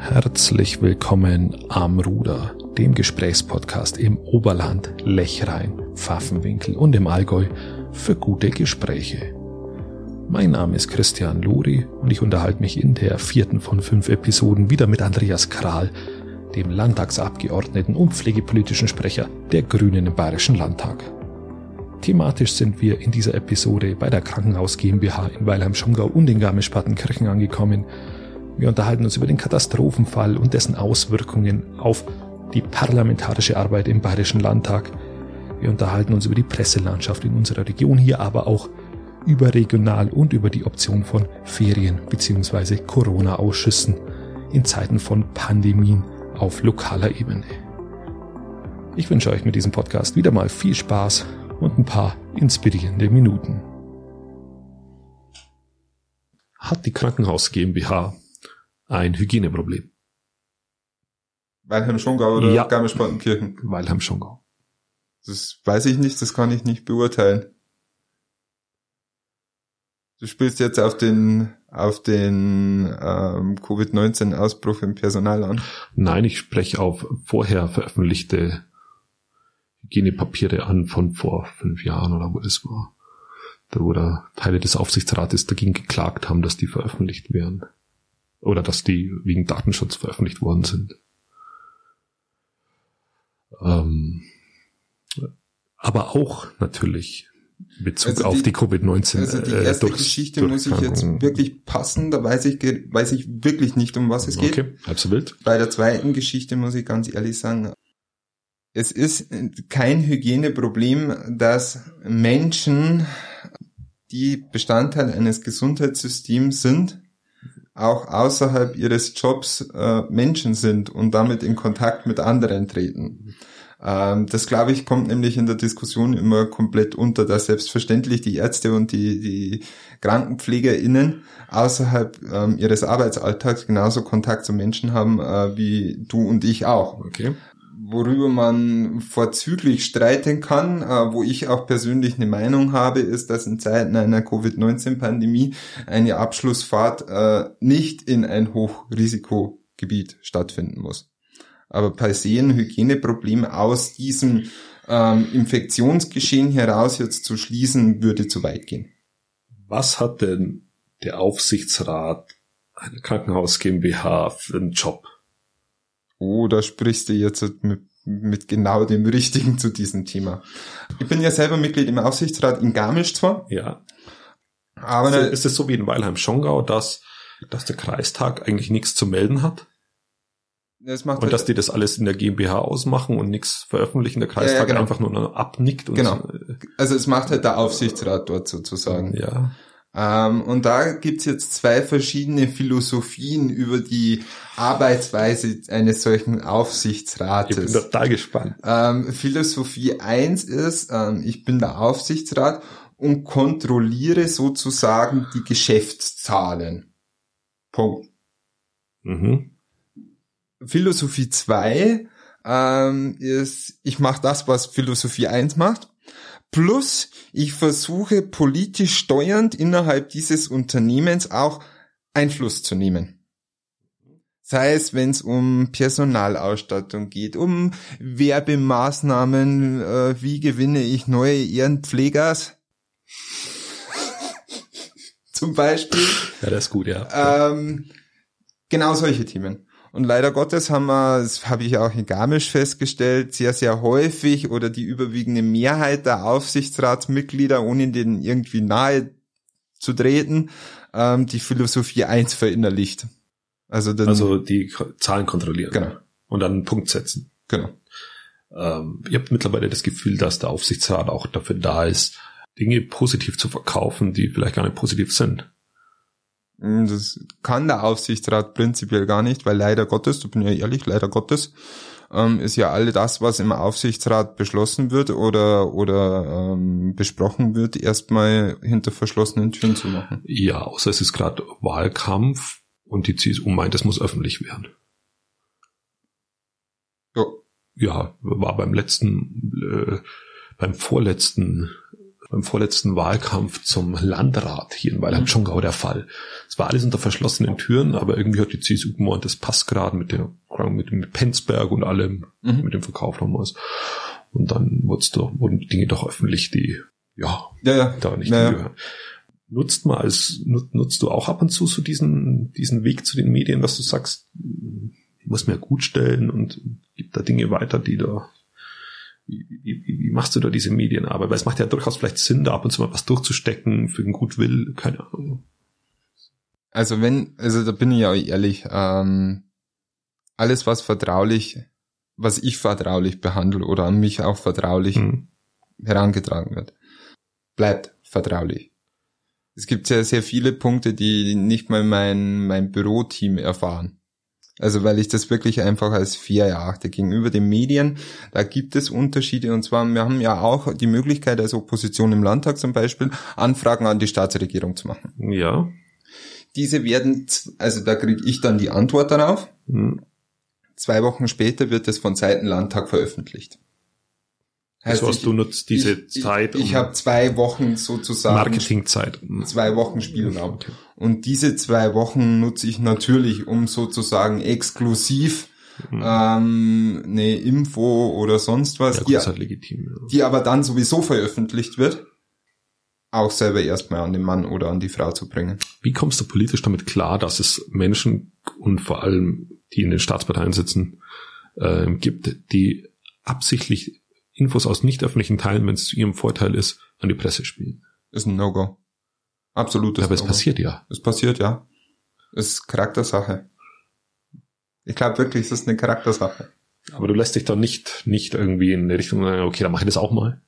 Herzlich willkommen am Ruder, dem Gesprächspodcast im Oberland, Lechrein, Pfaffenwinkel und im Allgäu für gute Gespräche. Mein Name ist Christian Luri und ich unterhalte mich in der vierten von fünf Episoden wieder mit Andreas Kral, dem Landtagsabgeordneten und pflegepolitischen Sprecher der Grünen im Bayerischen Landtag. Thematisch sind wir in dieser Episode bei der Krankenhaus GmbH in Weilheim-Schongau und in Garmisch-Partenkirchen angekommen wir unterhalten uns über den Katastrophenfall und dessen Auswirkungen auf die parlamentarische Arbeit im Bayerischen Landtag. Wir unterhalten uns über die Presselandschaft in unserer Region hier, aber auch überregional und über die Option von Ferien bzw. Corona-Ausschüssen in Zeiten von Pandemien auf lokaler Ebene. Ich wünsche euch mit diesem Podcast wieder mal viel Spaß und ein paar inspirierende Minuten. Hat die Krankenhaus GmbH ein Hygieneproblem. Weilheim-Schongau oder Ja. Garmisch-Partenkirchen? Weilheim-Schongau. Das weiß ich nicht, das kann ich nicht beurteilen. Du spielst jetzt auf den auf den ähm, Covid-19-Ausbruch im Personal an. Nein, ich spreche auf vorher veröffentlichte Hygienepapiere an von vor fünf Jahren oder wo das war. Da wo da Teile des Aufsichtsrates dagegen geklagt haben, dass die veröffentlicht werden. Oder dass die wegen Datenschutz veröffentlicht worden sind. Ähm, aber auch natürlich in Bezug Also auf die- die Covid-19. Also die äh, erste Durchs- Geschichte muss ich jetzt wirklich passen, da weiß ich, weiß ich wirklich nicht, um was es geht. Okay, halb so wild. Bei der zweiten Geschichte muss ich ganz ehrlich sagen, es ist kein Hygieneproblem, dass Menschen, die Bestandteil eines Gesundheitssystems sind, auch außerhalb ihres Jobs äh, Menschen sind und damit in Kontakt mit anderen treten. Ähm, das, glaube ich, kommt nämlich in der Diskussion immer komplett unter, dass selbstverständlich die Ärzte und die, die KrankenpflegerInnen außerhalb ähm, ihres Arbeitsalltags genauso Kontakt zu Menschen haben, äh, wie du und ich auch. Okay. Worüber man vorzüglich streiten kann, äh, wo ich auch persönlich eine Meinung habe, ist, dass in Zeiten einer Covid-19-Pandemie eine Abschlussfahrt äh, nicht in ein Hochrisikogebiet stattfinden muss. Aber per se ein Hygieneproblem aus diesem ähm, Infektionsgeschehen heraus jetzt zu schließen, würde zu weit gehen. Was hat denn der Aufsichtsrat einer Krankenhaus GmbH für einen Job? Oh, da sprichst du jetzt mit, mit genau dem Richtigen zu diesem Thema. Ich bin ja selber Mitglied im Aufsichtsrat in Garmisch zwar, Ja. aber Also ist es so wie in Weilheim-Schongau, dass, dass der Kreistag eigentlich nichts zu melden hat das macht und halt, dass die das alles in der GmbH ausmachen und nichts veröffentlichen, der Kreistag Ja, ja, genau. einfach nur abnickt und Genau. äh, also es macht halt der Aufsichtsrat dort sozusagen. ja. Ähm, und da gibt's jetzt zwei verschiedene Philosophien über die Arbeitsweise eines solchen Ich bin Aufsichtsrates. total gespannt. Ähm, Philosophie eins ist, ähm, ich bin der Aufsichtsrat und kontrolliere sozusagen die Geschäftszahlen. Punkt. Mhm. Philosophie 2 ähm, ist, ich mache das, was Philosophie 1 macht. Plus, ich versuche politisch steuernd innerhalb dieses Unternehmens auch Einfluss zu nehmen. Sei es, wenn es um Personalausstattung geht, um Werbemaßnahmen, äh, wie gewinne ich neue Ehrenpflegers? Zum Beispiel. Ja, das ist gut, ja. Ähm, genau solche Themen. Und leider Gottes haben wir, das habe ich auch in Garmisch festgestellt, sehr, sehr häufig oder die überwiegende Mehrheit der Aufsichtsratsmitglieder, ohne denen irgendwie nahe zu treten, ähm, die Philosophie 1 verinnerlicht. Also, dann, Also die Zahlen kontrollieren. Genau. Und dann einen Punkt setzen. genau. Ähm, ihr habt mittlerweile das Gefühl, dass der Aufsichtsrat auch dafür da ist, Dinge positiv zu verkaufen, die vielleicht gar nicht positiv sind. Mm, Das kann der Aufsichtsrat prinzipiell gar nicht, weil leider Gottes, du bin ja ehrlich, leider Gottes, ähm, ist ja alle das, was im Aufsichtsrat beschlossen wird oder, oder ähm, besprochen wird, erstmal hinter verschlossenen Türen zu machen. Ja, außer es ist gerade Wahlkampf und die CSU meint, es muss öffentlich werden. Ja, Ja, war beim letzten, äh, beim vorletzten beim vorletzten Wahlkampf zum Landrat hier in Weiland-Schongau mhm. der Fall. Es war alles unter verschlossenen Türen, aber irgendwie hat die CSU gemeint, das passt gerade mit dem, mit dem Penzberg und allem, mhm. mit dem Verkauf damals. Und dann wurden die Dinge doch öffentlich, die, ja, ja, ja. da nicht ja, ja. Nutzt mal als, nutzt du auch ab und zu so diesen, diesen Weg zu den Medien, dass du sagst, ich muss mir gut stellen und gibt da Dinge weiter, die da wie, wie, wie machst du da diese Medienarbeit? Weil es macht ja durchaus vielleicht Sinn, da ab und zu mal was durchzustecken für den Gutwill, keine Ahnung. Also wenn, also da bin ich ja ehrlich, ähm, alles was vertraulich, was ich vertraulich behandle oder an mich auch vertraulich hm. herangetragen wird, bleibt vertraulich. Es gibt sehr, sehr viele Punkte, die nicht mal mein, mein Büroteam erfahren. Also weil ich das wirklich einfach als fair erachte gegenüber den Medien. Da gibt es Unterschiede und zwar, wir haben ja auch die Möglichkeit als Opposition im Landtag zum Beispiel, Anfragen an die Staatsregierung zu machen. Ja. Diese werden, also da kriege ich dann die Antwort darauf. Hm. Zwei Wochen später wird es von Seiten Landtag veröffentlicht. Heißt, also, ich, du nutzt diese ich, Zeit. Ich, ich habe zwei Wochen sozusagen. Marketingzeit. Zwei Wochen Spielraum. Okay. Und diese zwei Wochen nutze ich natürlich, um sozusagen exklusiv mhm. ähm, eine Info oder sonst was, ja, die, halt legitim, ja. die aber dann sowieso veröffentlicht wird, auch selber erstmal an den Mann oder an die Frau zu bringen. Wie kommst du politisch damit klar, dass es Menschen und vor allem die in den Staatsparteien sitzen, äh, gibt, die absichtlich Infos aus nicht öffentlichen Teilen, wenn es zu ihrem Vorteil ist, an die Presse spielen. Ist ein No-Go. Absolutes Aber es passiert ja. Es passiert ja. Es ist Charaktersache. Ich glaube wirklich, es ist eine Charaktersache. Aber du lässt dich doch nicht, nicht irgendwie in die Richtung sagen, okay, dann mache ich das auch mal.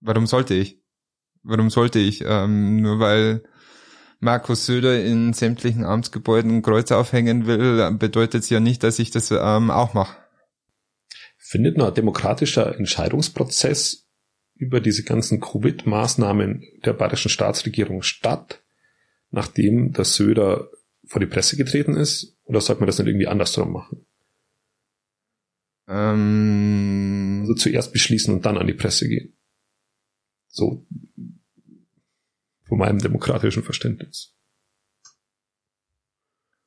Warum sollte ich? Warum sollte ich? Ähm, nur weil Markus Söder in sämtlichen Amtsgebäuden Kreuz aufhängen will, bedeutet es ja nicht, dass ich das ähm, auch mache findet ein demokratischer Entscheidungsprozess über diese ganzen Covid-Maßnahmen der bayerischen Staatsregierung statt, nachdem der Söder vor die Presse getreten ist? Oder sollte man das nicht irgendwie andersrum machen? Ähm also zuerst beschließen und dann an die Presse gehen. So von meinem demokratischen Verständnis.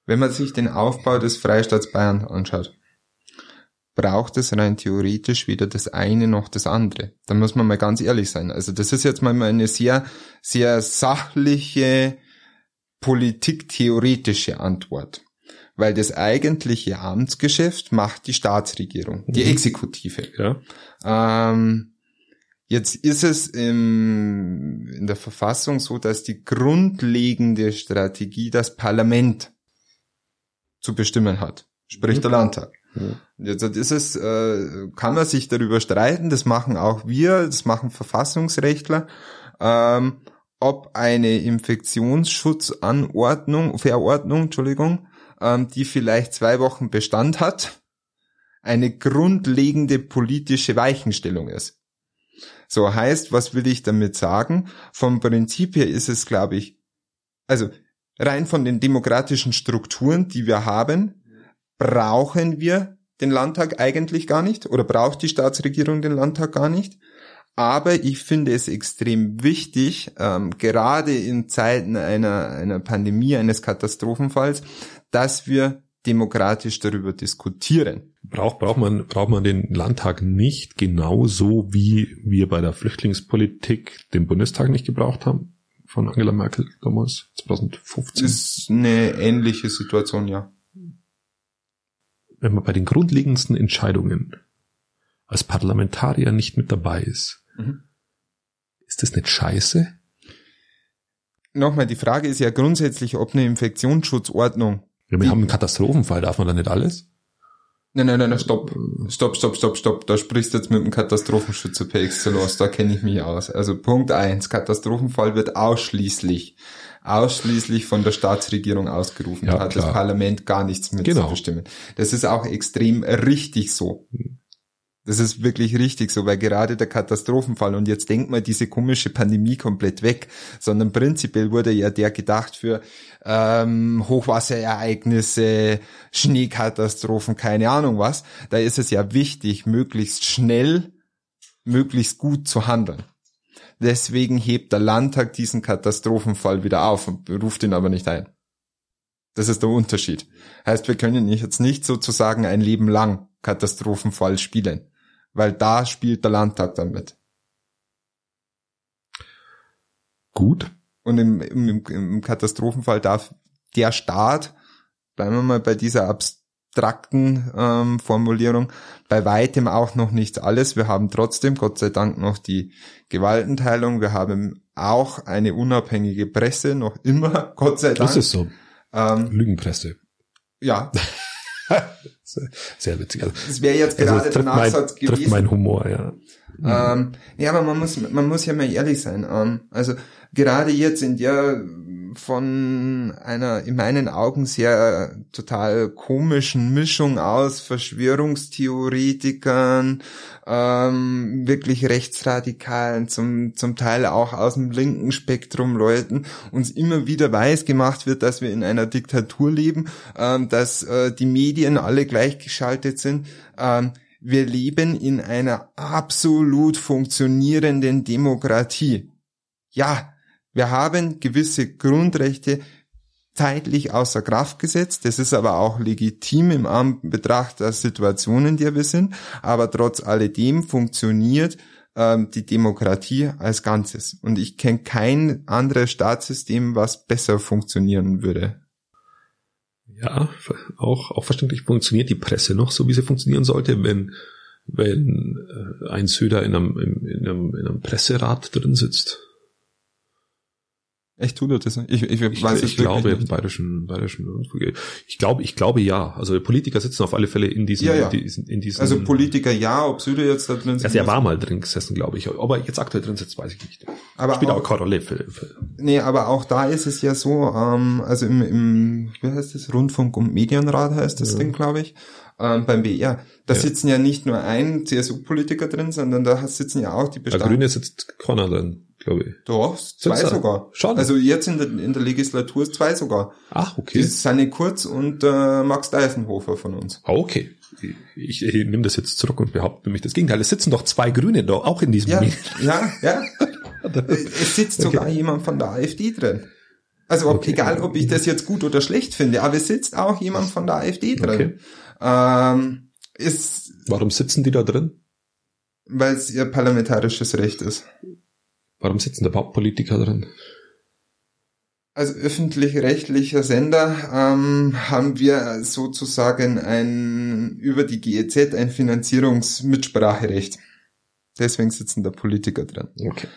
Wenn man sich den Aufbau des Freistaats Bayern anschaut, braucht es rein theoretisch weder das eine noch das andere. Da muss man mal ganz ehrlich sein. Also das ist jetzt mal eine sehr, sehr sachliche, politiktheoretische Antwort. Weil das eigentliche Amtsgeschäft macht die Staatsregierung, die mhm. Exekutive. Ja. Ähm, jetzt ist es im, in der Verfassung so, dass die grundlegende Strategie das Parlament zu bestimmen hat, sprich mhm. der Landtag. Jetzt ist es, äh, kann man sich darüber streiten, das machen auch wir, das machen Verfassungsrechtler, ähm, ob eine Infektionsschutzanordnung, Verordnung, Entschuldigung, ähm, die vielleicht zwei Wochen Bestand hat, eine grundlegende politische Weichenstellung ist. So heißt, was will ich damit sagen? Vom Prinzip her ist es, glaube ich, also rein von den demokratischen Strukturen, die wir haben, brauchen wir den Landtag eigentlich gar nicht oder braucht die Staatsregierung den Landtag gar nicht. Aber ich finde es extrem wichtig, ähm, gerade in Zeiten einer, einer Pandemie, eines Katastrophenfalls, dass wir demokratisch darüber diskutieren. Braucht, braucht, man, braucht man den Landtag nicht genauso, wie wir bei der Flüchtlingspolitik den Bundestag nicht gebraucht haben? Von Angela Merkel damals, 2015. Ist eine ähnliche Situation, ja wenn man bei den grundlegendsten Entscheidungen als Parlamentarier nicht mit dabei ist, mhm. ist das nicht scheiße? Nochmal, die Frage ist ja grundsätzlich, ob eine Infektionsschutzordnung. Ja, wir haben einen Katastrophenfall, darf man da nicht alles? Nein, nein, nein, nein, stopp. Stopp, stopp, stopp, stopp. Da sprichst du jetzt mit dem Katastrophenschützer per Excellence, da kenne ich mich aus. Also Punkt eins: Katastrophenfall wird ausschließlich ausschließlich von der Staatsregierung ausgerufen. Ja, da hat klar. das Parlament gar nichts mit genau. zu bestimmen. Das ist auch extrem richtig so. Das ist wirklich richtig so, weil gerade der Katastrophenfall und jetzt denkt mal diese komische Pandemie komplett weg, sondern prinzipiell wurde ja der gedacht für ähm, Hochwasserereignisse, Schneekatastrophen, keine Ahnung was. Da ist es ja wichtig, möglichst schnell, möglichst gut zu handeln. Deswegen hebt der Landtag diesen Katastrophenfall wieder auf und ruft ihn aber nicht ein. Das ist der Unterschied. Heißt, wir können jetzt nicht sozusagen ein Leben lang Katastrophenfall spielen, weil da spielt der Landtag damit. Gut. Und im, im, im Katastrophenfall darf der Staat, bleiben wir mal bei dieser abstrakten ähm, Formulierung, bei weitem auch noch nicht alles. Wir haben trotzdem, Gott sei Dank, noch die Gewaltenteilung. Wir haben auch eine unabhängige Presse, noch immer, Gott sei Dank. Das ist so. Ähm, Lügenpresse. Ja. Sehr witzig. Also, das wäre jetzt also gerade also der Nachsatz mein, gewesen. Trifft mein Humor, ja. Ähm, ja, aber man muss, man muss ja mal ehrlich sein. Ähm, also gerade jetzt in der von einer in meinen Augen sehr total komischen Mischung aus Verschwörungstheoretikern, ähm, wirklich Rechtsradikalen, zum, zum Teil auch aus dem linken Spektrum Leuten, uns immer wieder weiß gemacht wird, dass wir in einer Diktatur leben, ähm, dass äh, die Medien alle gleichgeschaltet sind. Ähm, wir leben in einer absolut funktionierenden Demokratie. Ja, wir haben gewisse Grundrechte zeitlich außer Kraft gesetzt. Das ist aber auch legitim im Anbetracht der Situationen, in der wir sind. Aber trotz alledem funktioniert ähm, die Demokratie als Ganzes. Und ich kenne kein anderes Staatssystem, was besser funktionieren würde. Ja, auch, auch verständlich funktioniert die Presse noch so, wie sie funktionieren sollte, wenn, wenn äh, ein Söder in einem, in, einem, in einem Presserat drin sitzt. Echt tut er das? Ich, ich, ich weiß ich, ich glaube im bayerischen, bayerischen Ich glaube, ich glaube ja. Also Politiker sitzen auf alle Fälle in diesen, ja, ja. In diesen Also Politiker ja, ob Söder jetzt da drin sitzt. Also er war mal drin gesessen, glaube ich. Ob er jetzt aktuell drin sitzt, weiß ich nicht. Aber Spielt auch, auch keine Rolle. Für, für nee, aber auch da ist es ja so, ähm, also im, im, wie heißt das, Rundfunk- und Medienrat heißt das ja. Ding, glaube ich, ähm, beim BR. Da ja. sitzen ja nicht nur ein CSU-Politiker drin, sondern da sitzen ja auch die Bestand. Der Grüne sitzt keiner drin glaube ich. Doch, zwei Sind's sogar. Schon. Also jetzt in der, in der Legislatur zwei sogar. Ach, okay. Das ist Sanne Kurz und äh, Max Deisenhofer von uns. Ah, okay. Ich, ich, ich nehme das jetzt zurück und behaupte nämlich das Gegenteil. Es sitzen doch zwei Grüne da, auch in diesem Ja, ja, ja. es sitzt sogar okay. jemand von der AfD drin. Also ob, okay. egal, ob ich das jetzt gut oder schlecht finde, aber es sitzt auch jemand von der AfD drin. Okay. Ähm, ist, Warum sitzen die da drin? Weil es ihr parlamentarisches Recht ist. Warum sitzen da überhaupt Politiker drin? Als öffentlich-rechtlicher Sender ähm, haben wir sozusagen ein über die GEZ ein Finanzierungsmitspracherecht. Deswegen sitzen da Politiker drin. Okay.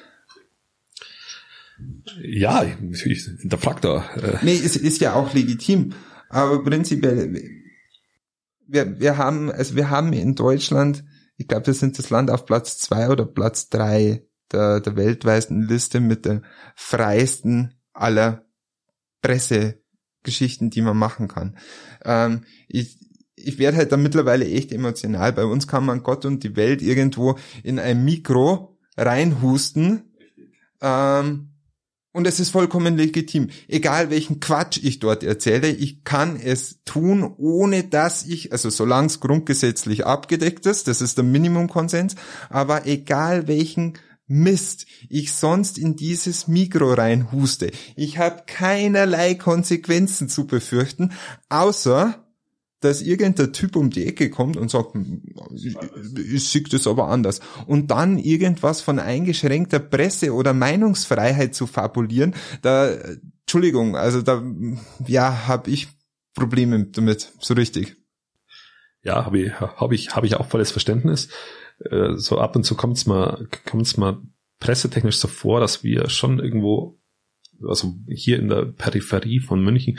Ja, natürlich, der Faktor. Äh. Nee, es ist ja auch legitim. Aber prinzipiell, wir, wir haben, also wir haben in Deutschland, ich glaube, wir sind das Land auf Platz zwei oder Platz drei der, der weltweiten Liste mit der freiesten aller Pressegeschichten, die man machen kann. Ähm, ich, ich werde halt da mittlerweile echt emotional. Bei uns kann man Gott und die Welt irgendwo in ein Mikro reinhusten. Ähm, und es ist vollkommen legitim. Egal welchen Quatsch ich dort erzähle, ich kann es tun, ohne dass ich, also solange es grundgesetzlich abgedeckt ist, das ist der Minimumkonsens, aber egal welchen Mist, ich sonst in dieses Mikro reinhuste. Ich habe keinerlei Konsequenzen zu befürchten, außer dass irgendein Typ um die Ecke kommt und sagt, ich, ich sehe das aber anders. Und dann irgendwas von eingeschränkter Presse oder Meinungsfreiheit zu fabulieren, da, Entschuldigung, also da, ja, habe ich Probleme damit, so richtig. Ja, habe ich, hab ich, hab ich auch volles Verständnis. Äh, so ab und zu kommt's mal, kommt's mal pressetechnisch so vor, dass wir schon irgendwo, also hier in der Peripherie von München,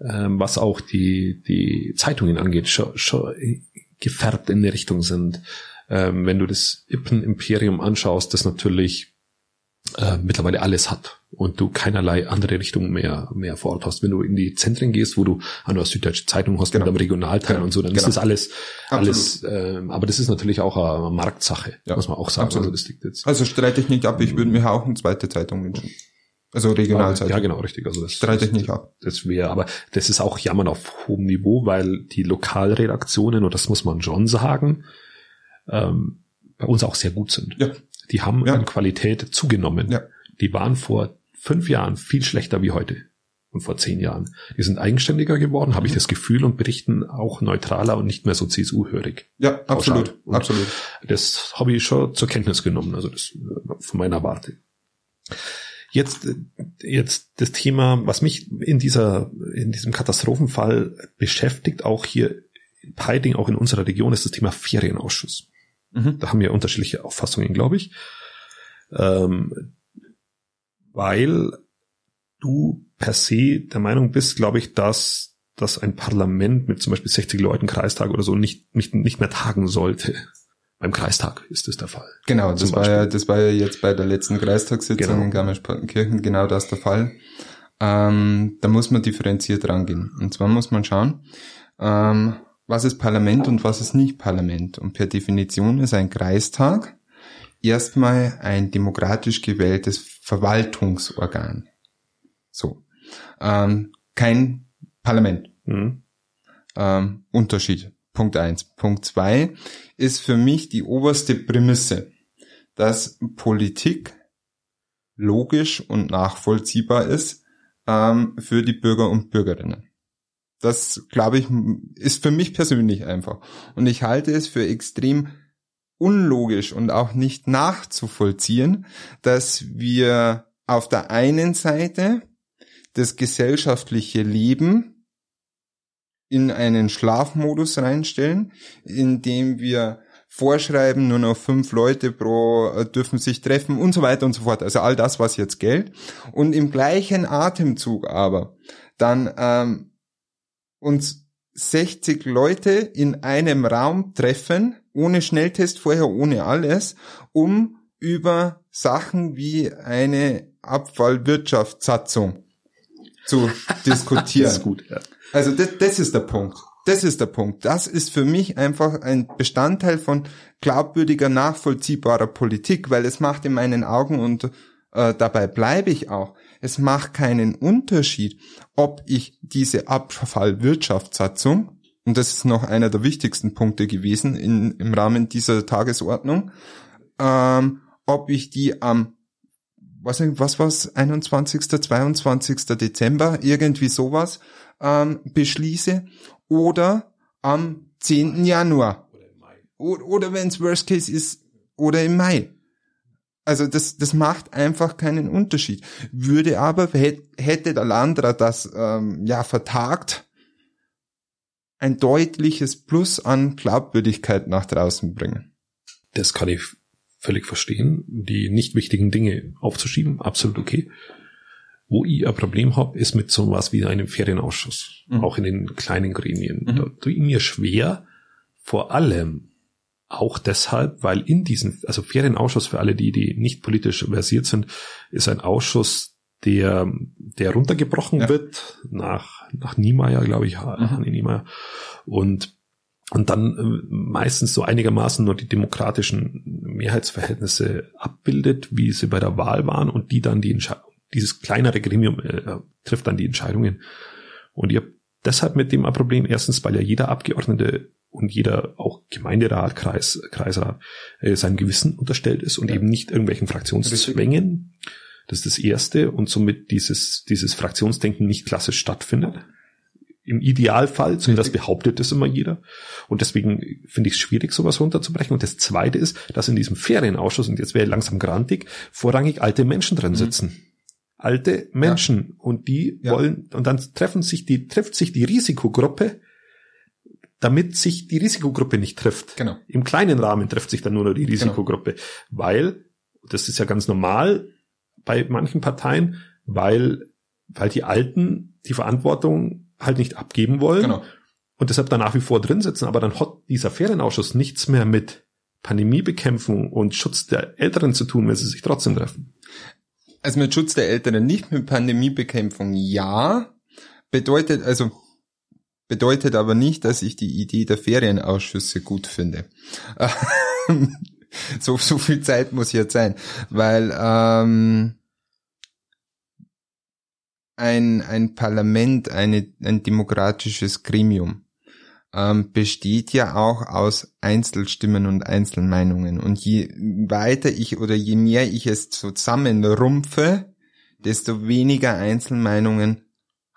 ähm, was auch die, die Zeitungen angeht, schon, schon gefärbt in die Richtung sind. Ähm, wenn du das Ippen-Imperium anschaust, das natürlich äh, mittlerweile alles hat und du keinerlei andere Richtung mehr mehr vor Ort hast. Wenn du in die Zentren gehst, wo du eine Süddeutsche Zeitung hast genau. mit einem Regionalteil genau. und so, dann genau. ist das alles alles. Äh, aber das ist natürlich auch eine Marktsache, ja. muss man auch sagen. Absolut. Also, das liegt jetzt. also streite ich nicht ab. Ich würde mir auch eine zweite Zeitung wünschen. Also Regionalzeitung. Ja, genau, richtig. Also das streite ich nicht ab. Das wäre, aber das ist auch Jammern auf hohem Niveau, weil die Lokalredaktionen, und das muss man schon sagen, ähm, bei uns auch sehr gut sind. Ja Die haben Ja. an Qualität zugenommen. Ja. Die waren vor fünf Jahren viel schlechter wie heute. Und vor zehn Jahren. Die sind eigenständiger geworden, habe ich Mhm. das Gefühl, und berichten auch neutraler und nicht mehr so CSU-hörig. Ja, absolut, absolut. Das habe ich schon zur Kenntnis genommen, also das äh, von meiner Warte. Jetzt, äh, jetzt das Thema, was mich in dieser, in diesem Katastrophenfall beschäftigt, auch hier in Peiding, auch in unserer Region, ist das Thema Ferienausschuss. Mhm. Da haben wir unterschiedliche Auffassungen, glaube ich. Ähm, weil du per se der Meinung bist, glaube ich, dass, dass ein Parlament mit zum Beispiel 60 Leuten Kreistag oder so nicht, nicht, nicht mehr tagen sollte. Beim Kreistag ist das der Fall. Genau, das war ja, das war ja jetzt bei der letzten Kreistagssitzung Genau. in Garmisch-Partenkirchen genau das der Fall. Ähm, da muss man differenziert rangehen. Und zwar muss man schauen, ähm, was ist Parlament und was ist nicht Parlament. Und per Definition ist ein Kreistag erstmal ein demokratisch gewähltes Verwaltungsorgan. So. Ähm, kein Parlament. Mhm. Ähm, Unterschied. Punkt eins. Punkt zwei ist für mich die oberste Prämisse, dass Politik logisch und nachvollziehbar ist ähm, für die Bürger und Bürgerinnen. Das, glaube ich, ist für mich persönlich einfach. Und ich halte es für extrem unlogisch und auch nicht nachzuvollziehen, dass wir auf der einen Seite das gesellschaftliche Leben in einen Schlafmodus reinstellen, indem wir vorschreiben, nur noch fünf Leute pro äh, dürfen sich treffen und so weiter und so fort. Also all das, was jetzt gilt. Und im gleichen Atemzug aber dann ähm, uns 60 Leute in einem Raum treffen, ohne Schnelltest vorher, ohne alles, um über Sachen wie eine Abfallwirtschaftssatzung zu diskutieren. Das gut. Ja. Also das, das ist der Punkt. Das ist der Punkt. Das ist für mich einfach ein Bestandteil von glaubwürdiger, nachvollziehbarer Politik, weil es macht in meinen Augen und äh, dabei bleibe ich auch. Es macht keinen Unterschied, ob ich diese Abfallwirtschaftssatzung, und das ist noch einer der wichtigsten Punkte gewesen in, im Rahmen dieser Tagesordnung, ähm, ob ich die am was, was war's, 21., 22. Dezember, irgendwie sowas, ähm, beschließe oder am 10. Januar. Oder, oder wenn es Worst Case ist, oder im Mai. Also das, das macht einfach keinen Unterschied. Würde aber, hätt- hätte der Landrat das ähm, ja vertagt, ein deutliches Plus an Glaubwürdigkeit nach draußen bringen. Das kann ich völlig verstehen. Die nicht wichtigen Dinge aufzuschieben, absolut okay. Wo ich ein Problem habe, ist mit so was wie einem Ferienausschuss. Mhm. Auch in den kleinen Gremien. Mhm. Da tue ich mir schwer, vor allem auch deshalb, weil in diesen, also Ferienausschuss für alle, die, die nicht politisch versiert sind, ist ein Ausschuss, der, der runtergebrochen Ja. wird nach, nach Niemeyer, glaube ich, Mhm. Hanni Niemeyer. Und und dann äh, meistens so einigermaßen nur die demokratischen Mehrheitsverhältnisse abbildet, wie sie bei der Wahl waren und die dann die Entscheidung, dieses kleinere Gremium äh, trifft dann die Entscheidungen. Und ihr habt deshalb mit dem ein Problem, erstens, weil ja jeder Abgeordnete und jeder auch Gemeinderat, Kreis, Kreisrat äh, seinem Gewissen unterstellt ist und Ja. eben nicht irgendwelchen Fraktionszwängen. Das ist das Erste und somit dieses, dieses Fraktionsdenken nicht klassisch stattfindet. Im Idealfall, zumindest behauptet das immer jeder. Und deswegen finde ich es schwierig, sowas runterzubrechen. Und das Zweite ist, dass in diesem Ferienausschuss, und jetzt wäre ich langsam grantig, vorrangig alte Menschen drin Mhm. sitzen. Alte Menschen. Und die Ja. wollen, und dann treffen sich die, trifft sich die Risikogruppe, damit sich die Risikogruppe nicht trifft. Genau. Im kleinen Rahmen trifft sich dann nur noch die Risikogruppe, weil, das ist ja ganz normal bei manchen Parteien, weil, weil die Alten die Verantwortung halt nicht abgeben wollen Genau. und deshalb da nach wie vor drin sitzen, aber dann hat dieser Ferienausschuss nichts mehr mit Pandemiebekämpfung und Schutz der Älteren zu tun, wenn sie sich trotzdem treffen. Also mit Schutz der Älteren nicht, mit Pandemiebekämpfung ja. Bedeutet, also, bedeutet aber nicht, dass ich die Idee der Ferienausschüsse gut finde. so, so viel Zeit muss jetzt sein, weil ähm, ein, ein Parlament, eine, ein demokratisches Gremium ähm, besteht ja auch aus Einzelstimmen und Einzelmeinungen. Und je weiter ich oder je mehr ich es zusammenrumpfe, desto weniger Einzelmeinungen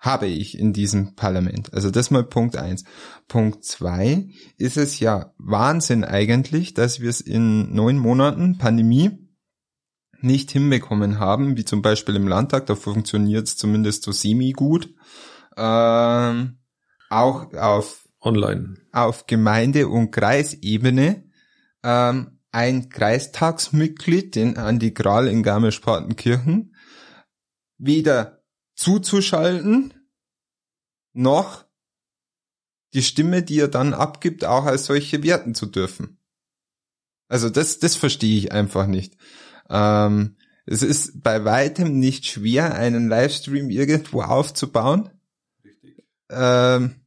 habe ich in diesem Parlament. Also das mal Punkt eins. Punkt zwei ist es ja Wahnsinn eigentlich, dass wir es in neun Monaten Pandemie nicht hinbekommen haben, wie zum Beispiel im Landtag, da funktioniert es zumindest so semi gut. Ähm, auch auf online auf Gemeinde- und Kreisebene ähm, ein Kreistagsmitglied, den Andi Gral in Garmisch-Partenkirchen, weder zuzuschalten, noch die Stimme, die er dann abgibt, auch als solche werten zu dürfen. Also das, das verstehe ich einfach nicht. Ähm, es ist bei weitem nicht schwer, einen Livestream irgendwo aufzubauen. Richtig. Ähm,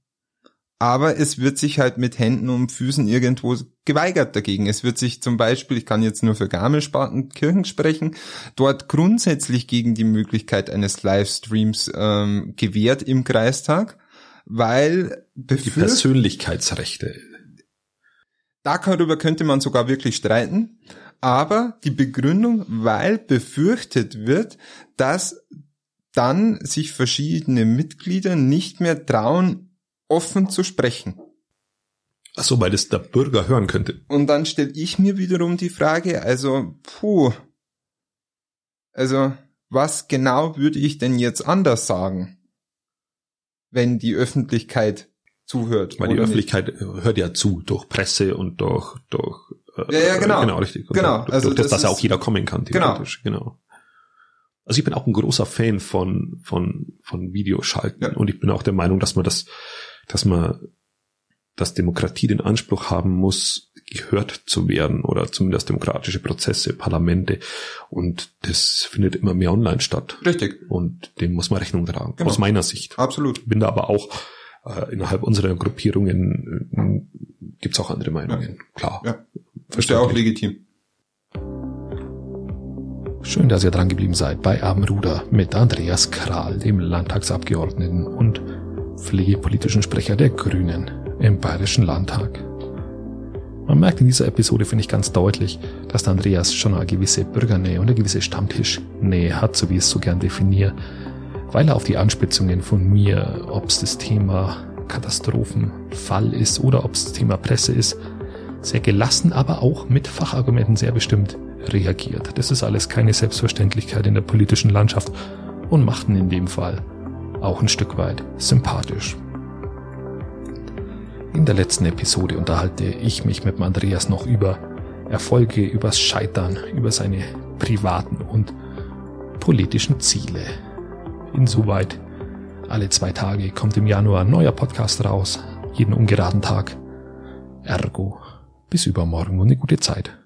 aber es wird sich halt mit Händen und Füßen irgendwo geweigert dagegen. Es wird sich zum Beispiel, ich kann jetzt nur für Garmisch-Partenkirchen sprechen, dort grundsätzlich gegen die Möglichkeit eines Livestreams ähm, gewährt im Kreistag, weil die Persönlichkeitsrechte. Darüber könnte man sogar wirklich streiten, aber die Begründung, weil befürchtet wird, dass dann sich verschiedene Mitglieder nicht mehr trauen, offen zu sprechen. Ach so, weil das der Bürger hören könnte. Und dann stelle ich mir wiederum die Frage, also, puh, also, was genau würde ich denn jetzt anders sagen, wenn die Öffentlichkeit zuhört? Weil die Öffentlichkeit nicht? hört ja zu, durch Presse und durch, durch, äh, ja, ja, genau. Genau, richtig. Und genau. Durch, also, durch das, das dass auch jeder kommen kann, genau. genau. Also ich bin auch ein großer Fan von, von, von Videoschalten ja. und ich bin auch der Meinung, dass man das dass man, dass Demokratie den Anspruch haben muss, gehört zu werden oder zumindest demokratische Prozesse, Parlamente und das findet immer mehr online statt. Richtig. Und dem muss man Rechnung tragen, genau. aus meiner Sicht. Absolut. Bin da aber auch äh, innerhalb unserer Gruppierungen äh, gibt's auch andere Meinungen, ja. klar. Ja. Ja auch legitim. Schön, dass ihr dran geblieben seid bei Abendruder mit Andreas Kral, dem Landtagsabgeordneten und pflegepolitischen Sprecher der Grünen im Bayerischen Landtag. Man merkt in dieser Episode, finde ich ganz deutlich, dass der Andreas schon eine gewisse Bürgernähe und eine gewisse Stammtischnähe hat, so wie ich es so gern definiere, weil er auf die Anspitzungen von mir, ob es das Thema Katastrophenfall ist oder ob es das Thema Presse ist, sehr gelassen, aber auch mit Fachargumenten sehr bestimmt reagiert. Das ist alles keine Selbstverständlichkeit in der politischen Landschaft und machten in dem Fall auch ein Stück weit sympathisch. In der letzten Episode unterhalte ich mich mit Andreas noch über Erfolge, übers Scheitern, über seine privaten und politischen Ziele. Insoweit alle zwei Tage kommt im Januar ein neuer Podcast raus, jeden ungeraden Tag. Ergo, bis übermorgen und eine gute Zeit.